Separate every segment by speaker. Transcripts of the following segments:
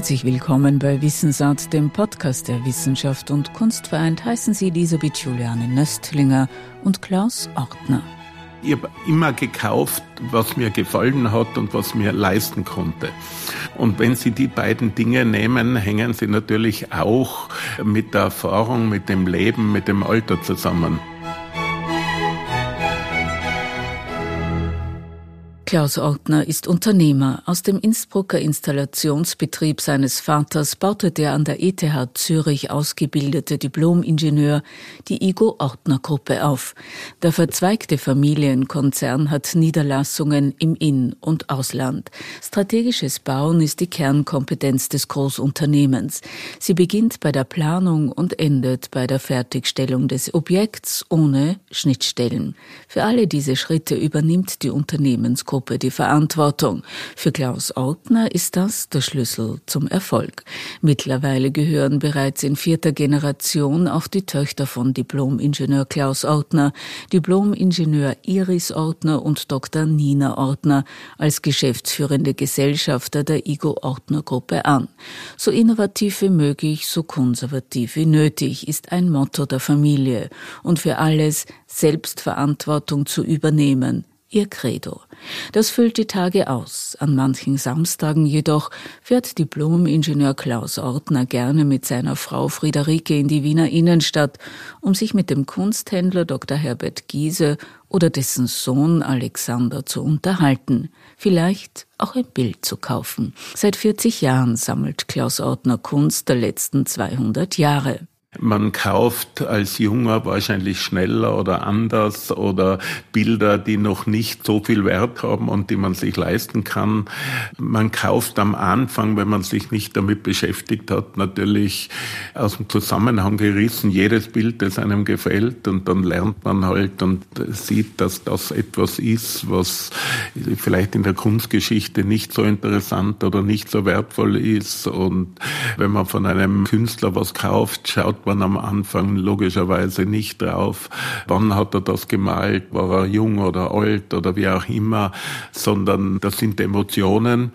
Speaker 1: Herzlich willkommen bei Wissensart, dem Podcast der Wissenschaft und Kunst vereint. Heißen Sie Elisabeth Juliane Nöstlinger und Klaus Ortner.
Speaker 2: Ich habe immer gekauft, was mir gefallen hat und was mir leisten konnte. Und wenn Sie die beiden Dinge nehmen, hängen sie natürlich auch mit der Erfahrung, mit dem Leben, mit dem Alter zusammen.
Speaker 1: Klaus Ortner ist Unternehmer. Aus dem Innsbrucker Installationsbetrieb seines Vaters baute der an der ETH Zürich ausgebildete Diplomingenieur die Igo Ortner Gruppe auf. Der verzweigte Familienkonzern hat Niederlassungen im In- und Ausland. Strategisches Bauen ist die Kernkompetenz des Großunternehmens. Sie beginnt bei der Planung und endet bei der Fertigstellung des Objekts ohne Schnittstellen. Für alle diese Schritte übernimmt die Unternehmensgruppe Gruppe die Verantwortung. Für Klaus Ortner ist das der Schlüssel zum Erfolg. Mittlerweile gehören bereits in vierter Generation auch die Töchter von Diplom-Ingenieur Klaus Ortner, Diplom-Ingenieur Iris Ortner und Dr. Nina Ortner als geschäftsführende Gesellschafter der Igo Ortner Gruppe an. So innovativ wie möglich, so konservativ wie nötig ist ein Motto der Familie und für alles Selbstverantwortung zu übernehmen, ihr Credo. Das füllt die Tage aus. An manchen Samstagen jedoch fährt Diplom-Ingenieur Klaus Ortner gerne mit seiner Frau Friederike in die Wiener Innenstadt, um sich mit dem Kunsthändler Dr. Herbert Giese oder dessen Sohn Alexander zu unterhalten, vielleicht auch ein Bild zu kaufen. Seit 40 Jahren sammelt Klaus Ortner Kunst der letzten 200 Jahre.
Speaker 2: Man kauft als Junger wahrscheinlich schneller oder anders oder Bilder, die noch nicht so viel Wert haben und die man sich leisten kann. Man kauft am Anfang, wenn man sich nicht damit beschäftigt hat, natürlich aus dem Zusammenhang gerissen jedes Bild, das einem gefällt und dann lernt man halt und sieht, dass das etwas ist, was vielleicht in der Kunstgeschichte nicht so interessant oder nicht so wertvoll ist und wenn man von einem Künstler was kauft, schaut schaut man am Anfang logischerweise nicht drauf, wann hat er das gemalt, war er jung oder alt oder wie auch immer, sondern das sind Emotionen.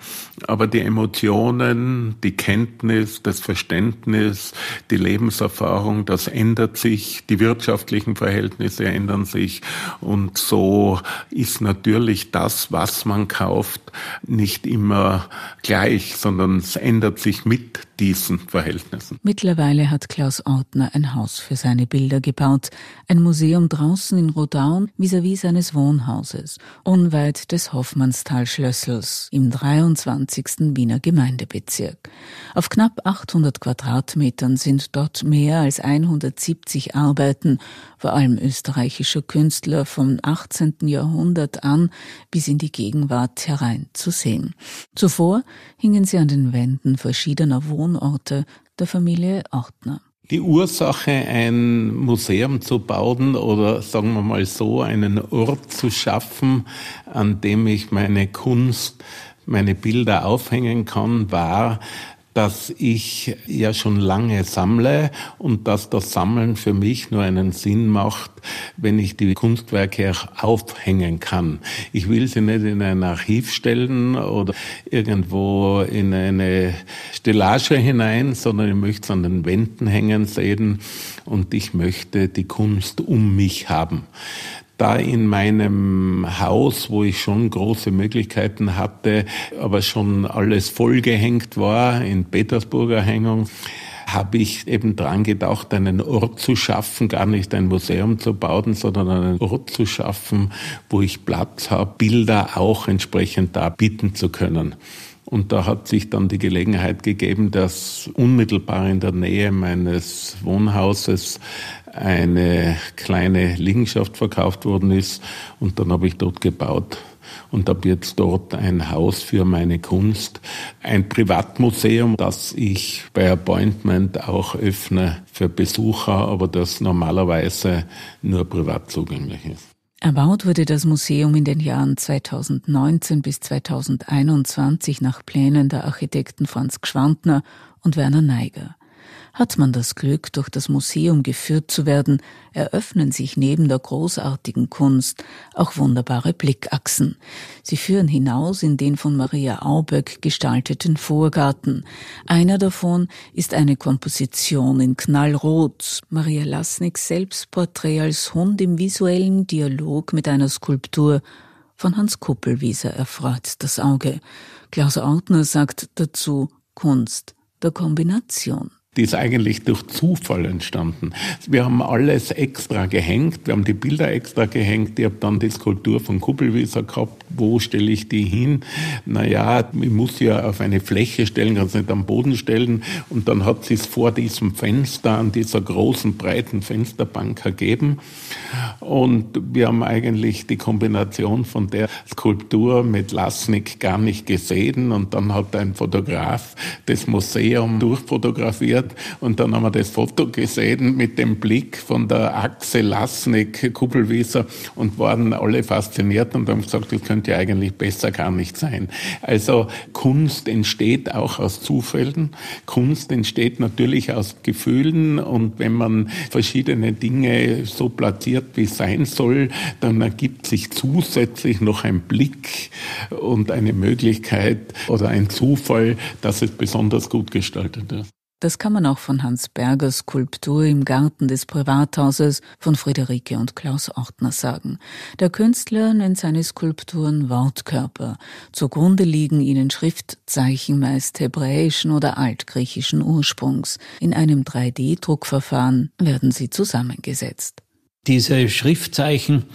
Speaker 2: Aber die Emotionen, die Kenntnis, das Verständnis, die Lebenserfahrung, das ändert sich, die wirtschaftlichen Verhältnisse ändern sich und so ist natürlich das, was man kauft, nicht immer gleich, sondern es ändert sich mit diesen Verhältnissen.
Speaker 1: Mittlerweile hat Klaus Ortner ein Haus für seine Bilder gebaut, ein Museum draußen in Rodaun vis-à-vis seines Wohnhauses, unweit des Hoffmannsthal-Schlössels im 23. Wiener Gemeindebezirk. Auf knapp 800 Quadratmetern sind dort mehr als 170 Arbeiten, vor allem österreichischer Künstler vom 18. Jahrhundert an bis in die Gegenwart herein zu sehen. Zuvor hingen sie an den Wänden verschiedener Wohnorte der Familie Ortner.
Speaker 2: Die Ursache, ein Museum zu bauen oder sagen wir mal so, einen Ort zu schaffen, an dem ich meine Kunst, meine Bilder aufhängen kann, war, dass ich ja schon lange sammle und dass das Sammeln für mich nur einen Sinn macht, wenn ich die Kunstwerke auch aufhängen kann. Ich will sie nicht in ein Archiv stellen oder irgendwo in eine Stellage hinein, sondern ich möchte es an den Wänden hängen sehen und ich möchte die Kunst um mich haben da in meinem Haus, wo ich schon große Möglichkeiten hatte, aber schon alles vollgehängt war, in Petersburger Hängung, habe ich eben dran gedacht, einen Ort zu schaffen, gar nicht ein Museum zu bauen, sondern einen Ort zu schaffen, wo ich Platz habe, Bilder auch entsprechend da bieten zu können. Und da hat sich dann die Gelegenheit gegeben, dass unmittelbar in der Nähe meines Wohnhauses eine kleine Liegenschaft verkauft worden ist. Und dann habe ich dort gebaut und habe jetzt dort ein Haus für meine Kunst, ein Privatmuseum, das ich bei Appointment auch öffne für Besucher, aber das normalerweise nur privat zugänglich ist.
Speaker 1: Erbaut wurde das Museum in den Jahren 2019 bis 2021 nach Plänen der Architekten Franz Gschwandner und Werner Neiger. Hat man das Glück, durch das Museum geführt zu werden, eröffnen sich neben der großartigen Kunst auch wunderbare Blickachsen. Sie führen hinaus in den von Maria Auböck gestalteten Vorgarten. Einer davon ist eine Komposition in Knallrot, Maria Lasniks Selbstporträt als Hund im visuellen Dialog mit einer Skulptur von Hans Kuppelwieser erfreut das Auge. Klaus Ortner sagt dazu Kunst der Kombination
Speaker 2: die ist eigentlich durch Zufall entstanden. Wir haben alles extra gehängt, wir haben die Bilder extra gehängt, ich habe dann die Skulptur von Kuppelwieser gehabt, wo stelle ich die hin? Naja, ich muss ja auf eine Fläche stellen, kann es nicht am Boden stellen. Und dann hat sie es vor diesem Fenster, an dieser großen, breiten Fensterbank ergeben. Und wir haben eigentlich die Kombination von der Skulptur mit Lasnik gar nicht gesehen. Und dann hat ein Fotograf das Museum durchfotografiert wird. Und dann haben wir das Foto gesehen mit dem Blick von der Achse Lasnik, Kuppelwieser und waren alle fasziniert und haben gesagt, das könnte ja eigentlich besser gar nicht sein. Also Kunst entsteht auch aus Zufällen. Kunst entsteht natürlich aus Gefühlen und wenn man verschiedene Dinge so platziert, wie es sein soll, dann ergibt sich zusätzlich noch ein Blick und eine Möglichkeit oder ein Zufall, dass es besonders gut gestaltet ist.
Speaker 1: Das kann man auch von Hans Bergers Skulptur im Garten des Privathauses von Friederike und Klaus Ortner sagen. Der Künstler nennt seine Skulpturen Wortkörper. Zugrunde liegen ihnen Schriftzeichen meist hebräischen oder altgriechischen Ursprungs. In einem 3D-Druckverfahren werden sie zusammengesetzt.
Speaker 3: Diese Schriftzeichen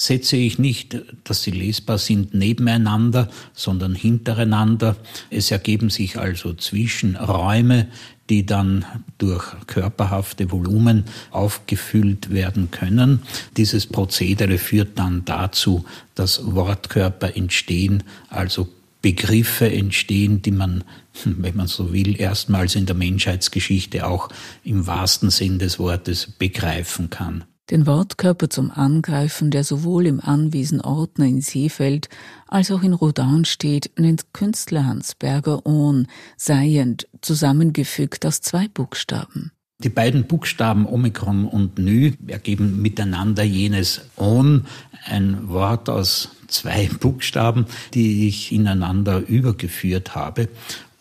Speaker 3: setze ich nicht, dass sie lesbar sind nebeneinander, sondern hintereinander. Es ergeben sich also Zwischenräume, die dann durch körperhafte Volumen aufgefüllt werden können. Dieses Prozedere führt dann dazu, dass Wortkörper entstehen, also Begriffe entstehen, die man, wenn man so will, erstmals in der Menschheitsgeschichte auch im wahrsten Sinn des Wortes begreifen kann
Speaker 1: den Wortkörper zum Angreifen, der sowohl im Anwesen Ordner in Seefeld als auch in Rodan steht, nennt Künstler Hans Berger Ohn, seiend, zusammengefügt aus zwei Buchstaben.
Speaker 3: Die beiden Buchstaben Omikron und Nü ergeben miteinander jenes On, ein Wort aus zwei Buchstaben, die ich ineinander übergeführt habe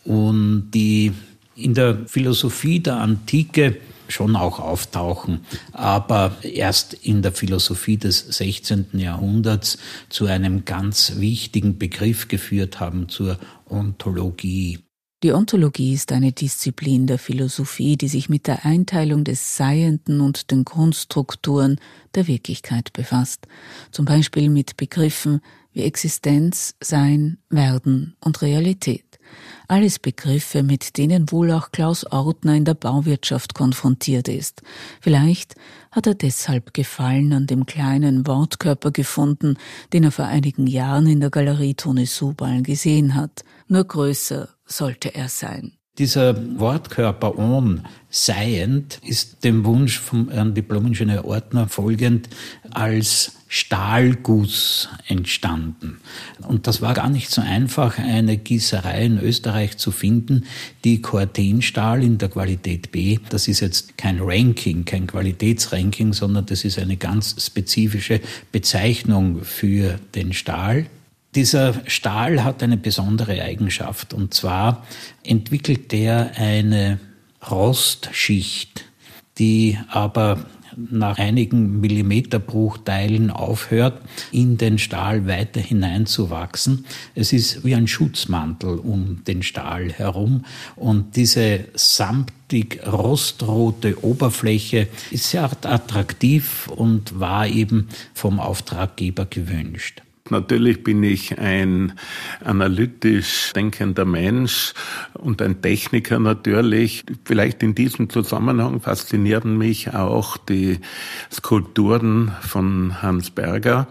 Speaker 3: und die in der Philosophie der Antike schon auch auftauchen, aber erst in der Philosophie des 16. Jahrhunderts zu einem ganz wichtigen Begriff geführt haben, zur Ontologie.
Speaker 1: Die Ontologie ist eine Disziplin der Philosophie, die sich mit der Einteilung des Seienden und den Grundstrukturen der Wirklichkeit befasst, zum Beispiel mit Begriffen wie Existenz, Sein, Werden und Realität. Alles Begriffe, mit denen wohl auch Klaus Ortner in der Bauwirtschaft konfrontiert ist. Vielleicht hat er deshalb Gefallen an dem kleinen Wortkörper gefunden, den er vor einigen Jahren in der Galerie Tone Subal gesehen hat. Nur größer sollte er sein.
Speaker 3: Dieser Wortkörper on, seiend, ist dem Wunsch vom Herrn Diplomingenieur Ortner folgend als Stahlguss entstanden. Und das war gar nicht so einfach, eine Gießerei in Österreich zu finden, die Cortenstahl in der Qualität B, das ist jetzt kein Ranking, kein Qualitätsranking, sondern das ist eine ganz spezifische Bezeichnung für den Stahl. Dieser Stahl hat eine besondere Eigenschaft und zwar entwickelt der eine Rostschicht, die aber nach einigen Millimeterbruchteilen aufhört, in den Stahl weiter hineinzuwachsen. Es ist wie ein Schutzmantel um den Stahl herum und diese samtig rostrote Oberfläche ist sehr attraktiv und war eben vom Auftraggeber gewünscht.
Speaker 2: Natürlich bin ich ein analytisch denkender Mensch und ein Techniker natürlich. Vielleicht in diesem Zusammenhang faszinieren mich auch die Skulpturen von Hans Berger.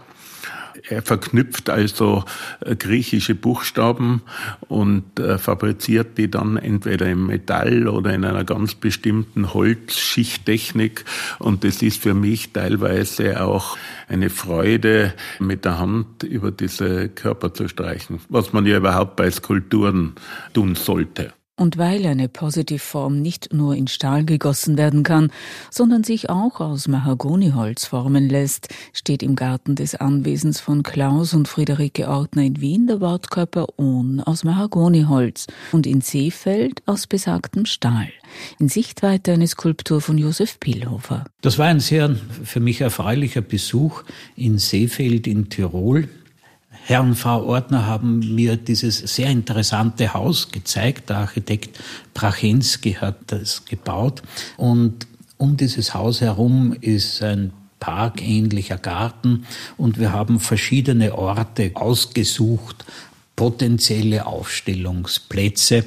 Speaker 2: Er verknüpft also äh, griechische Buchstaben und äh, fabriziert die dann entweder im Metall oder in einer ganz bestimmten Holzschichttechnik. Und das ist für mich teilweise auch eine Freude, mit der Hand über diese Körper zu streichen, was man ja überhaupt bei Skulpturen tun sollte.
Speaker 1: Und weil eine Positivform nicht nur in Stahl gegossen werden kann, sondern sich auch aus Mahagoniholz formen lässt, steht im Garten des Anwesens von Klaus und Friederike Ortner in Wien der Wortkörper Ohn aus Mahagoniholz und in Seefeld aus besagtem Stahl. In Sichtweite eine Skulptur von Josef Pielhofer.
Speaker 3: Das war ein sehr für mich erfreulicher Besuch in Seefeld in Tirol. Herr und Frau Ordner haben mir dieses sehr interessante Haus gezeigt. Der Architekt Prachensky hat das gebaut. Und um dieses Haus herum ist ein parkähnlicher Garten und wir haben verschiedene Orte ausgesucht, potenzielle Aufstellungsplätze.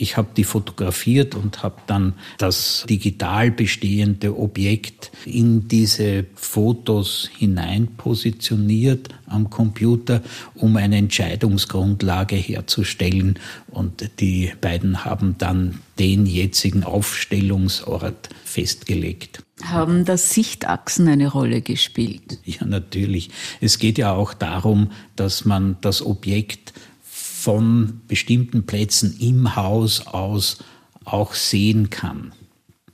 Speaker 3: Ich habe die fotografiert und habe dann das digital bestehende Objekt in diese Fotos hinein positioniert am Computer, um eine Entscheidungsgrundlage herzustellen. Und die beiden haben dann den jetzigen Aufstellungsort festgelegt.
Speaker 1: Haben da Sichtachsen eine Rolle gespielt?
Speaker 3: Ja, natürlich. Es geht ja auch darum, dass man das Objekt von bestimmten Plätzen im Haus aus auch sehen kann.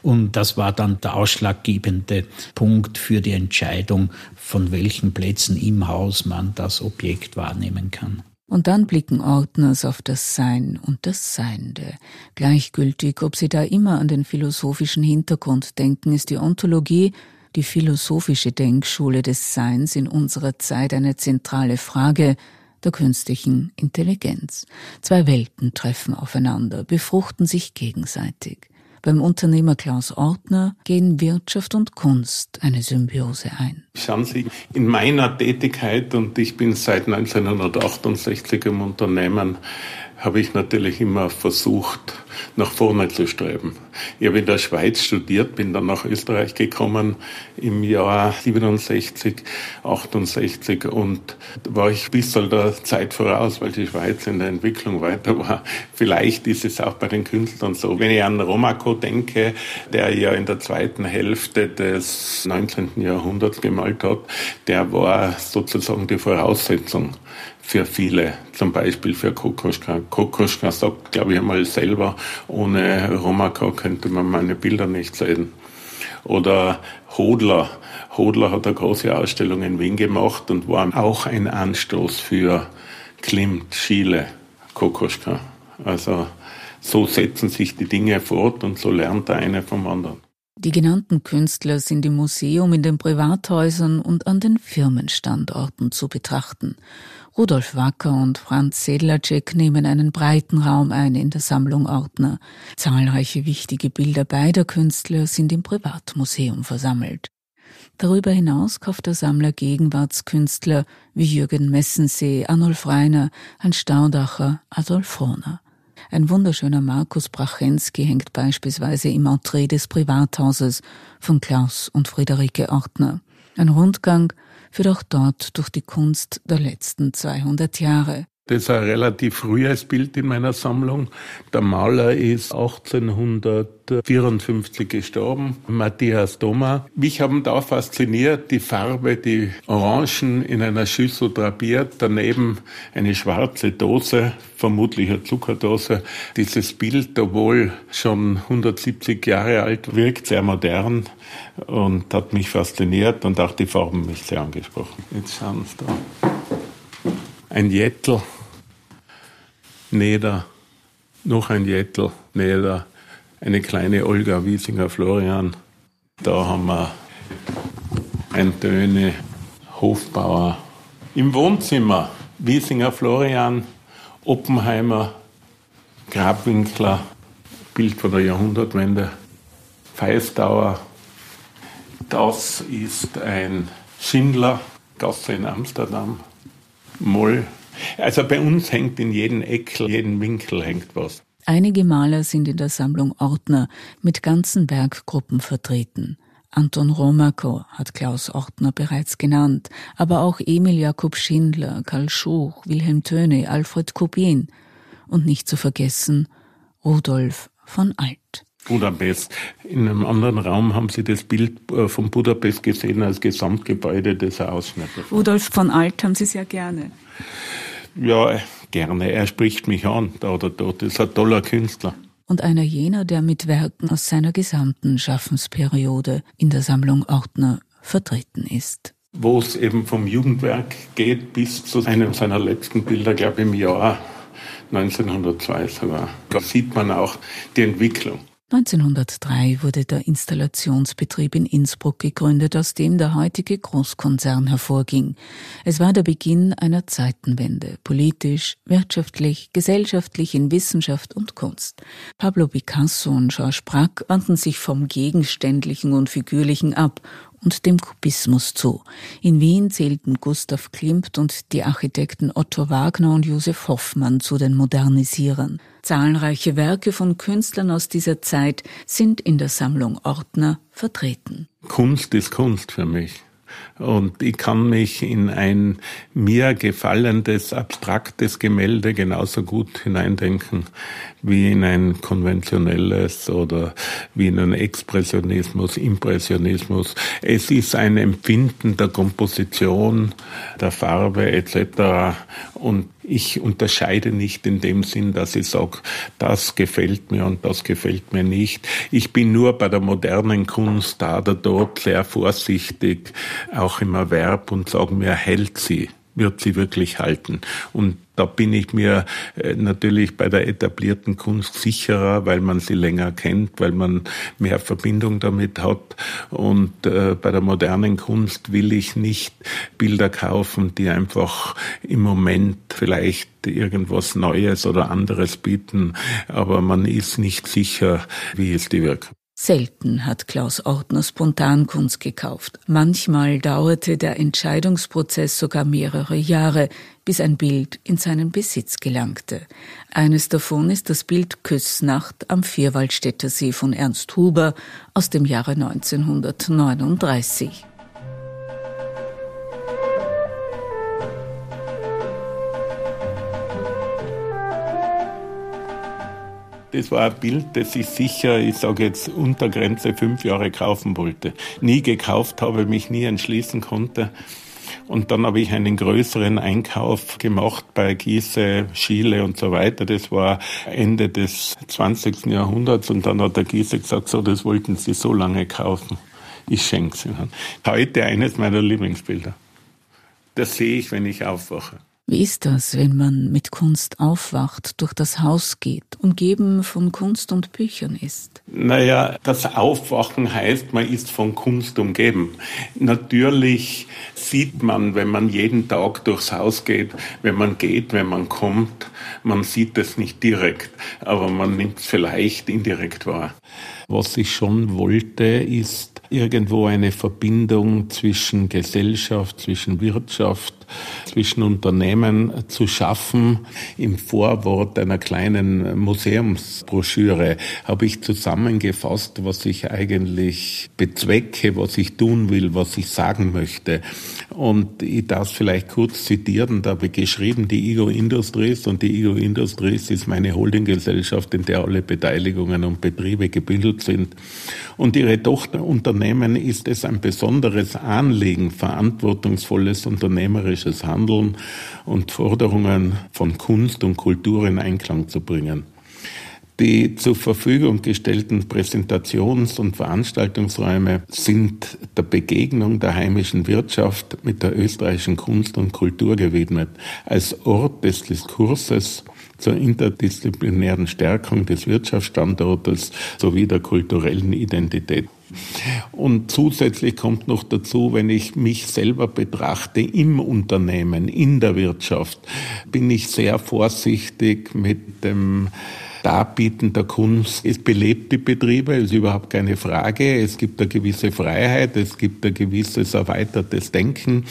Speaker 3: Und das war dann der ausschlaggebende Punkt für die Entscheidung, von welchen Plätzen im Haus man das Objekt wahrnehmen kann.
Speaker 1: Und dann blicken Ordners auf das Sein und das Seiende. Gleichgültig, ob sie da immer an den philosophischen Hintergrund denken, ist die Ontologie, die philosophische Denkschule des Seins in unserer Zeit eine zentrale Frage, der künstlichen Intelligenz. Zwei Welten treffen aufeinander, befruchten sich gegenseitig. Beim Unternehmer Klaus Ortner gehen Wirtschaft und Kunst eine Symbiose ein.
Speaker 2: Schauen Sie, in meiner Tätigkeit, und ich bin seit 1968 im Unternehmen, habe ich natürlich immer versucht, nach vorne zu streben. Ich habe in der Schweiz studiert, bin dann nach Österreich gekommen im Jahr 67, 68 und war ich bis zu der Zeit voraus, weil die Schweiz in der Entwicklung weiter war. Vielleicht ist es auch bei den Künstlern so. Wenn ich an Romako denke, der ja in der zweiten Hälfte des 19. Jahrhunderts gemalt hat, der war sozusagen die Voraussetzung für viele, zum Beispiel für Kokoschka. Kokoschka sagt, glaube ich einmal selber, ohne Romaka könnte man meine Bilder nicht sehen. Oder Hodler. Hodler hat eine große Ausstellung in Wien gemacht und war auch ein Anstoß für Klimt, Schiele, Kokoschka. Also so setzen sich die Dinge fort und so lernt der eine vom anderen.
Speaker 1: Die genannten Künstler sind im Museum, in den Privathäusern und an den Firmenstandorten zu betrachten. Rudolf Wacker und Franz Sedlacek nehmen einen breiten Raum ein in der Sammlung Ordner. Zahlreiche wichtige Bilder beider Künstler sind im Privatmuseum versammelt. Darüber hinaus kauft der Sammler Gegenwartskünstler wie Jürgen Messensee, Arnulf Reiner, Hans Staudacher, Adolf Rohner. Ein wunderschöner Markus Brachensky hängt beispielsweise im Entree des Privathauses von Klaus und Friederike Ortner. Ein Rundgang führt auch dort durch die Kunst der letzten 200 Jahre.
Speaker 2: Das ist ein relativ frühes Bild in meiner Sammlung. Der Maler ist 1854 gestorben, Matthias Thoma. Mich haben da fasziniert die Farbe, die Orangen in einer Schüssel drapiert, daneben eine schwarze Dose, vermutlich eine Zuckerdose. Dieses Bild, obwohl schon 170 Jahre alt, wirkt sehr modern und hat mich fasziniert und auch die Farben mich sehr angesprochen. Jetzt schauen Sie da. Ein Jettel Neder, noch ein Jettel, Neder, eine kleine Olga Wiesinger Florian. Da haben wir ein Töne Hofbauer. Im Wohnzimmer Wiesinger Florian, Oppenheimer, Grabwinkler, Bild von der Jahrhundertwende, Feistauer. Das ist ein Schindler, Gasse in Amsterdam, Moll, also bei uns hängt in jedem Eckel, jedem Winkel hängt was.
Speaker 1: Einige Maler sind in der Sammlung Ortner mit ganzen Werkgruppen vertreten. Anton Romakow hat Klaus Ortner bereits genannt, aber auch Emil Jakob Schindler, Karl Schuch, Wilhelm Töne, Alfred Kubin und nicht zu vergessen Rudolf von Alt.
Speaker 2: Budapest. In einem anderen Raum haben Sie das Bild äh, von Budapest gesehen als Gesamtgebäude, das er Ausschnitt.
Speaker 1: Rudolf von Alt haben Sie sehr gerne.
Speaker 2: Ja, gerne. Er spricht mich an, da oder dort. ist ein toller Künstler.
Speaker 1: und einer jener, der mit Werken aus seiner gesamten Schaffensperiode in der Sammlung Ortner vertreten ist.
Speaker 2: Wo es eben vom Jugendwerk geht bis zu einem seiner letzten Bilder, glaube ich, im Jahr 1902 sogar. Da sieht man auch die Entwicklung.
Speaker 1: 1903 wurde der Installationsbetrieb in Innsbruck gegründet, aus dem der heutige Großkonzern hervorging. Es war der Beginn einer Zeitenwende, politisch, wirtschaftlich, gesellschaftlich, in Wissenschaft und Kunst. Pablo Picasso und Georges Braque wandten sich vom Gegenständlichen und Figürlichen ab und dem Kubismus zu. In Wien zählten Gustav Klimt und die Architekten Otto Wagner und Josef Hoffmann zu den Modernisierern. Zahlreiche Werke von Künstlern aus dieser Zeit sind in der Sammlung Ordner vertreten.
Speaker 2: Kunst ist Kunst für mich. Und ich kann mich in ein mir gefallendes, abstraktes Gemälde genauso gut hineindenken wie in ein konventionelles oder wie in einen Expressionismus, Impressionismus. Es ist ein Empfinden der Komposition, der Farbe etc. Und ich unterscheide nicht in dem Sinn, dass ich sage, das gefällt mir und das gefällt mir nicht. Ich bin nur bei der modernen Kunst da oder dort sehr vorsichtig, auch im Erwerb und sage mir, hält sie wird sie wirklich halten. Und da bin ich mir äh, natürlich bei der etablierten Kunst sicherer, weil man sie länger kennt, weil man mehr Verbindung damit hat. Und äh, bei der modernen Kunst will ich nicht Bilder kaufen, die einfach im Moment vielleicht irgendwas Neues oder anderes bieten, aber man ist nicht sicher, wie ist die Wirkung.
Speaker 1: Selten hat Klaus Ortner Spontankunst gekauft. Manchmal dauerte der Entscheidungsprozess sogar mehrere Jahre, bis ein Bild in seinen Besitz gelangte. Eines davon ist das Bild Küssnacht am Vierwaldstätter See von Ernst Huber aus dem Jahre 1939.
Speaker 2: Das war ein Bild, das ich sicher, ich sage jetzt unter Grenze fünf Jahre kaufen wollte. Nie gekauft habe, mich nie entschließen konnte. Und dann habe ich einen größeren Einkauf gemacht bei Giese, Schiele und so weiter. Das war Ende des 20. Jahrhunderts. Und dann hat der Giese gesagt, so, das wollten Sie so lange kaufen. Ich schenke es Ihnen. Heute eines meiner Lieblingsbilder. Das sehe ich, wenn ich aufwache.
Speaker 1: Wie ist das, wenn man mit Kunst aufwacht, durch das Haus geht, umgeben von Kunst und Büchern ist?
Speaker 2: Naja, das Aufwachen heißt, man ist von Kunst umgeben. Natürlich sieht man, wenn man jeden Tag durchs Haus geht, wenn man geht, wenn man kommt, man sieht es nicht direkt, aber man nimmt es vielleicht indirekt wahr. Was ich schon wollte, ist irgendwo eine Verbindung zwischen Gesellschaft, zwischen Wirtschaft, zwischen Unternehmen zu schaffen. Im Vorwort einer kleinen Museumsbroschüre habe ich zusammengefasst, was ich eigentlich bezwecke, was ich tun will, was ich sagen möchte. Und ich darf vielleicht kurz zitieren, da habe ich geschrieben, die Ego Industries und die Ego Industries ist meine Holdinggesellschaft, in der alle Beteiligungen und Betriebe gebildet sind. Und ihre Tochterunternehmen ist es ein besonderes Anliegen, verantwortungsvolles unternehmerisches Handeln und Forderungen von Kunst und Kultur in Einklang zu bringen. Die zur Verfügung gestellten Präsentations- und Veranstaltungsräume sind der Begegnung der heimischen Wirtschaft mit der österreichischen Kunst und Kultur gewidmet, als Ort des Diskurses zur interdisziplinären Stärkung des Wirtschaftsstandortes sowie der kulturellen Identität. Und zusätzlich kommt noch dazu, wenn ich mich selber betrachte im Unternehmen, in der Wirtschaft, bin ich sehr vorsichtig mit dem Darbieten der Kunst. Es belebt die Betriebe, ist überhaupt keine Frage. Es gibt eine gewisse Freiheit, es gibt ein gewisses erweitertes Denken.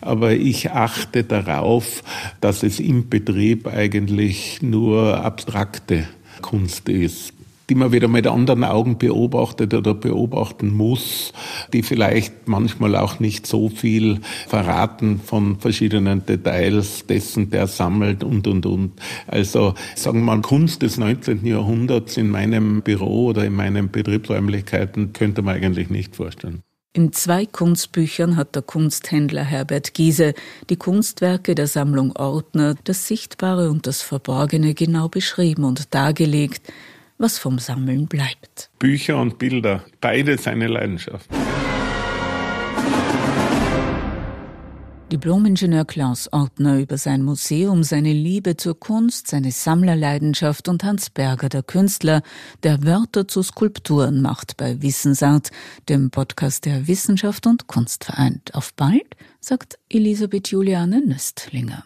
Speaker 2: Aber ich achte darauf, dass es im Betrieb eigentlich nur abstrakte Kunst ist die man wieder mit anderen Augen beobachtet oder beobachten muss, die vielleicht manchmal auch nicht so viel verraten von verschiedenen Details dessen, der sammelt und, und, und. Also sagen wir mal, Kunst des 19. Jahrhunderts in meinem Büro oder in meinen Betriebsräumlichkeiten könnte man eigentlich nicht vorstellen.
Speaker 1: In zwei Kunstbüchern hat der Kunsthändler Herbert Giese die Kunstwerke der Sammlung Ordner, das Sichtbare und das Verborgene genau beschrieben und dargelegt, was vom Sammeln bleibt.
Speaker 2: Bücher und Bilder, beide seine Leidenschaft.
Speaker 1: Diplomingenieur Klaus Ortner über sein Museum, seine Liebe zur Kunst, seine Sammlerleidenschaft und Hans Berger, der Künstler, der Wörter zu Skulpturen macht bei Wissensart, dem Podcast der Wissenschaft und Kunst vereint. Auf bald, sagt Elisabeth Juliane Nöstlinger.